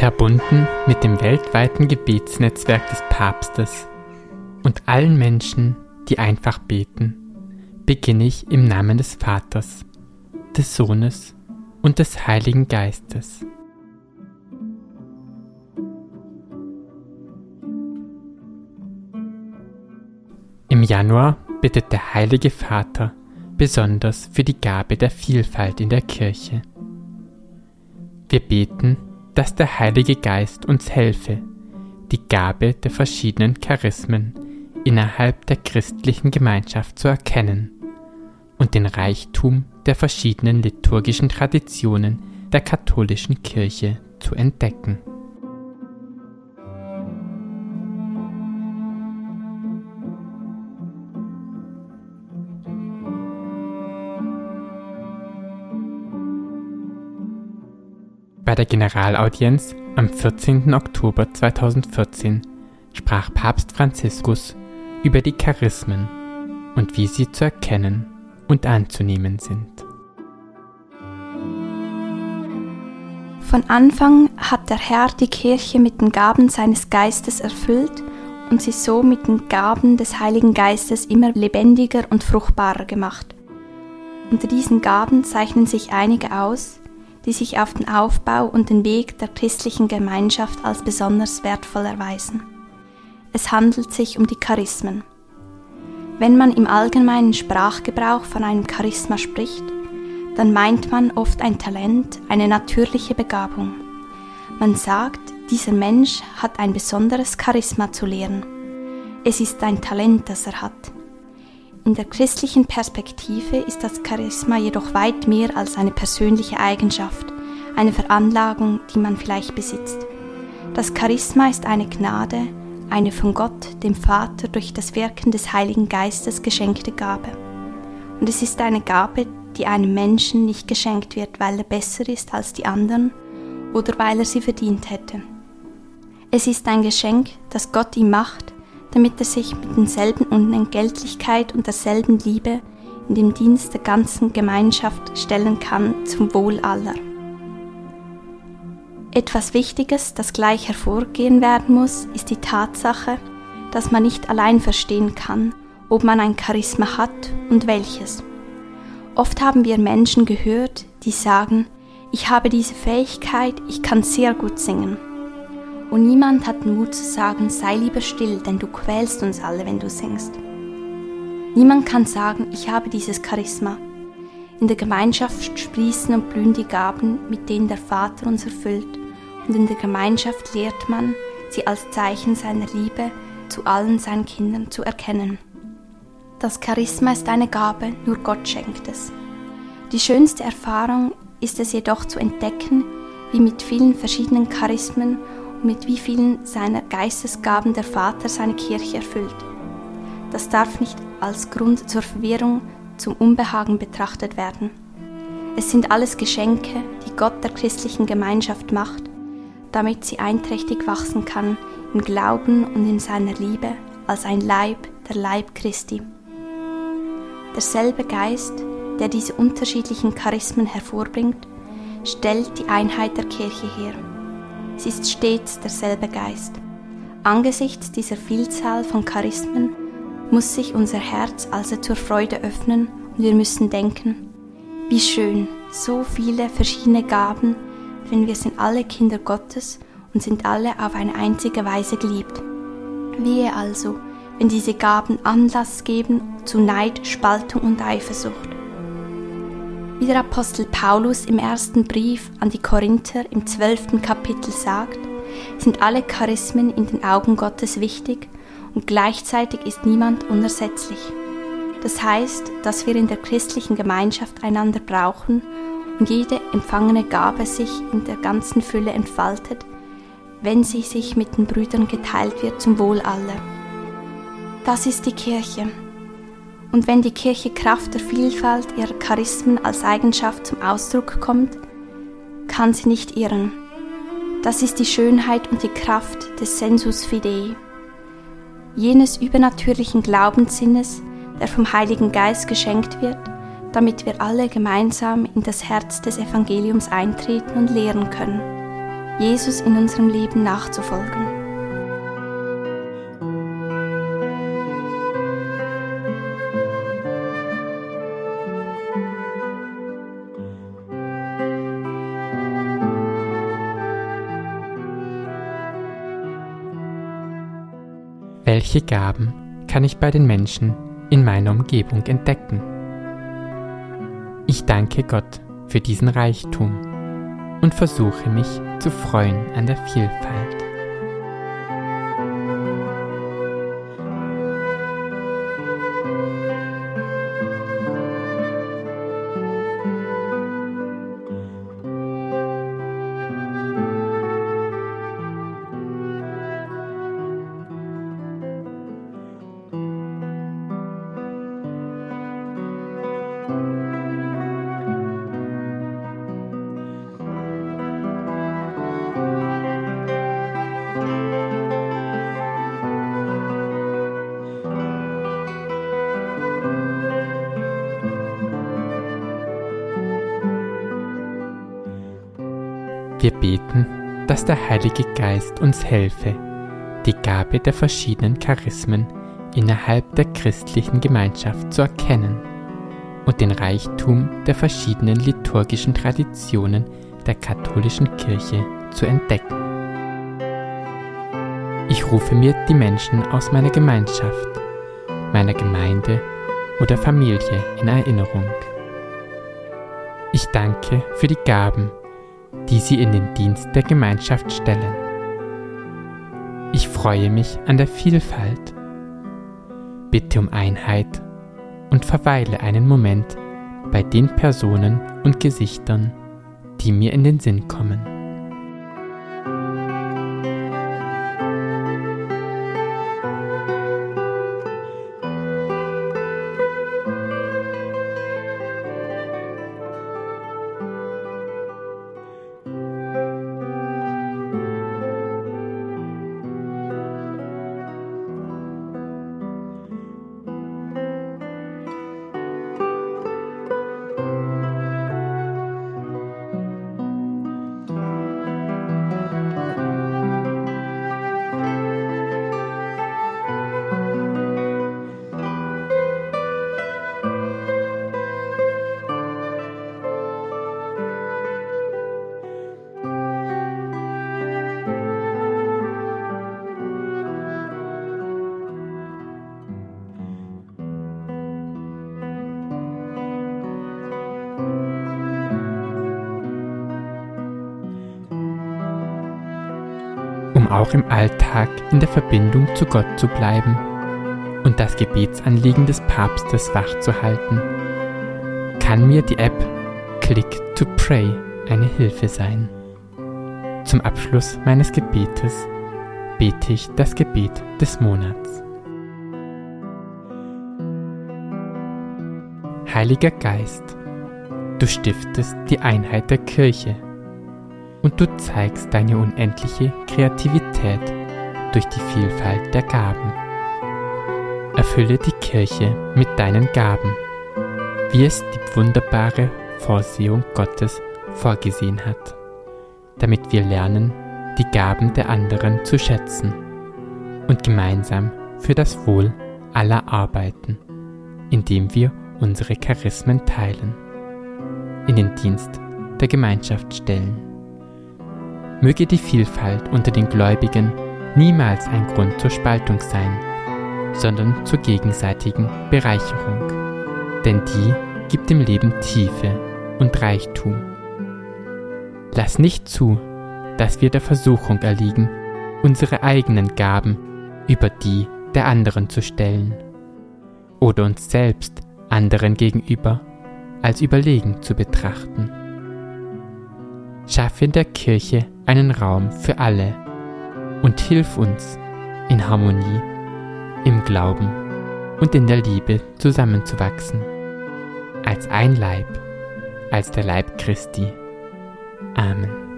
Verbunden mit dem weltweiten Gebetsnetzwerk des Papstes und allen Menschen, die einfach beten, beginne ich im Namen des Vaters, des Sohnes und des Heiligen Geistes. Im Januar bittet der Heilige Vater besonders für die Gabe der Vielfalt in der Kirche. Wir beten, dass der Heilige Geist uns helfe, die Gabe der verschiedenen Charismen innerhalb der christlichen Gemeinschaft zu erkennen und den Reichtum der verschiedenen liturgischen Traditionen der katholischen Kirche zu entdecken. Bei der Generalaudienz am 14. Oktober 2014 sprach Papst Franziskus über die Charismen und wie sie zu erkennen und anzunehmen sind. Von Anfang hat der Herr die Kirche mit den Gaben seines Geistes erfüllt und sie so mit den Gaben des Heiligen Geistes immer lebendiger und fruchtbarer gemacht. Unter diesen Gaben zeichnen sich einige aus, die sich auf den Aufbau und den Weg der christlichen Gemeinschaft als besonders wertvoll erweisen. Es handelt sich um die Charismen. Wenn man im allgemeinen Sprachgebrauch von einem Charisma spricht, dann meint man oft ein Talent, eine natürliche Begabung. Man sagt, dieser Mensch hat ein besonderes Charisma zu lehren. Es ist ein Talent, das er hat. In der christlichen Perspektive ist das Charisma jedoch weit mehr als eine persönliche Eigenschaft, eine Veranlagung, die man vielleicht besitzt. Das Charisma ist eine Gnade, eine von Gott, dem Vater, durch das Wirken des Heiligen Geistes geschenkte Gabe. Und es ist eine Gabe, die einem Menschen nicht geschenkt wird, weil er besser ist als die anderen oder weil er sie verdient hätte. Es ist ein Geschenk, das Gott ihm macht, damit er sich mit denselben Unentgeltlichkeit und derselben Liebe in den Dienst der ganzen Gemeinschaft stellen kann zum Wohl aller. Etwas Wichtiges, das gleich hervorgehen werden muss, ist die Tatsache, dass man nicht allein verstehen kann, ob man ein Charisma hat und welches. Oft haben wir Menschen gehört, die sagen, ich habe diese Fähigkeit, ich kann sehr gut singen. Und niemand hat den Mut zu sagen, sei lieber still, denn du quälst uns alle, wenn du singst. Niemand kann sagen, ich habe dieses Charisma. In der Gemeinschaft sprießen und blühen die Gaben, mit denen der Vater uns erfüllt, und in der Gemeinschaft lehrt man, sie als Zeichen seiner Liebe zu allen seinen Kindern zu erkennen. Das Charisma ist eine Gabe, nur Gott schenkt es. Die schönste Erfahrung ist es jedoch zu entdecken, wie mit vielen verschiedenen Charismen mit wie vielen seiner Geistesgaben der Vater seine Kirche erfüllt. Das darf nicht als Grund zur Verwirrung, zum Unbehagen betrachtet werden. Es sind alles Geschenke, die Gott der christlichen Gemeinschaft macht, damit sie einträchtig wachsen kann im Glauben und in seiner Liebe als ein Leib, der Leib Christi. Derselbe Geist, der diese unterschiedlichen Charismen hervorbringt, stellt die Einheit der Kirche her. Sie ist stets derselbe Geist. Angesichts dieser Vielzahl von Charismen muss sich unser Herz also zur Freude öffnen und wir müssen denken, wie schön, so viele verschiedene Gaben, denn wir sind alle Kinder Gottes und sind alle auf eine einzige Weise geliebt. Wehe also, wenn diese Gaben Anlass geben zu Neid, Spaltung und Eifersucht. Wie der Apostel Paulus im ersten Brief an die Korinther im zwölften Kapitel sagt, sind alle Charismen in den Augen Gottes wichtig und gleichzeitig ist niemand unersetzlich. Das heißt, dass wir in der christlichen Gemeinschaft einander brauchen und jede empfangene Gabe sich in der ganzen Fülle entfaltet, wenn sie sich mit den Brüdern geteilt wird zum Wohl aller. Das ist die Kirche, und wenn die Kirche Kraft der Vielfalt ihrer Charismen als Eigenschaft zum Ausdruck kommt, kann sie nicht irren. Das ist die Schönheit und die Kraft des Sensus Fidei, jenes übernatürlichen Glaubenssinnes, der vom Heiligen Geist geschenkt wird, damit wir alle gemeinsam in das Herz des Evangeliums eintreten und lehren können. Jesus in unserem Leben nachzufolgen. Welche Gaben kann ich bei den Menschen in meiner Umgebung entdecken? Ich danke Gott für diesen Reichtum und versuche mich zu freuen an der Vielfalt. Wir beten, dass der Heilige Geist uns helfe, die Gabe der verschiedenen Charismen innerhalb der christlichen Gemeinschaft zu erkennen und den Reichtum der verschiedenen liturgischen Traditionen der katholischen Kirche zu entdecken. Ich rufe mir die Menschen aus meiner Gemeinschaft, meiner Gemeinde oder Familie in Erinnerung. Ich danke für die Gaben, die sie in den Dienst der Gemeinschaft stellen. Ich freue mich an der Vielfalt, bitte um Einheit und verweile einen Moment bei den Personen und Gesichtern, die mir in den Sinn kommen. Auch im Alltag in der Verbindung zu Gott zu bleiben und das Gebetsanliegen des Papstes wachzuhalten, kann mir die App Click to Pray eine Hilfe sein. Zum Abschluss meines Gebetes bete ich das Gebet des Monats. Heiliger Geist, du stiftest die Einheit der Kirche und du zeigst deine unendliche Kreativität durch die Vielfalt der Gaben. Erfülle die Kirche mit deinen Gaben, wie es die wunderbare Vorsehung Gottes vorgesehen hat, damit wir lernen, die Gaben der anderen zu schätzen und gemeinsam für das Wohl aller arbeiten, indem wir unsere Charismen teilen, in den Dienst der Gemeinschaft stellen. Möge die Vielfalt unter den Gläubigen niemals ein Grund zur Spaltung sein, sondern zur gegenseitigen Bereicherung. Denn die gibt dem Leben Tiefe und Reichtum. Lass nicht zu, dass wir der Versuchung erliegen, unsere eigenen Gaben über die der anderen zu stellen oder uns selbst anderen gegenüber als überlegen zu betrachten. Schaffe in der Kirche einen Raum für alle und hilf uns, in Harmonie, im Glauben und in der Liebe zusammenzuwachsen, als ein Leib, als der Leib Christi. Amen.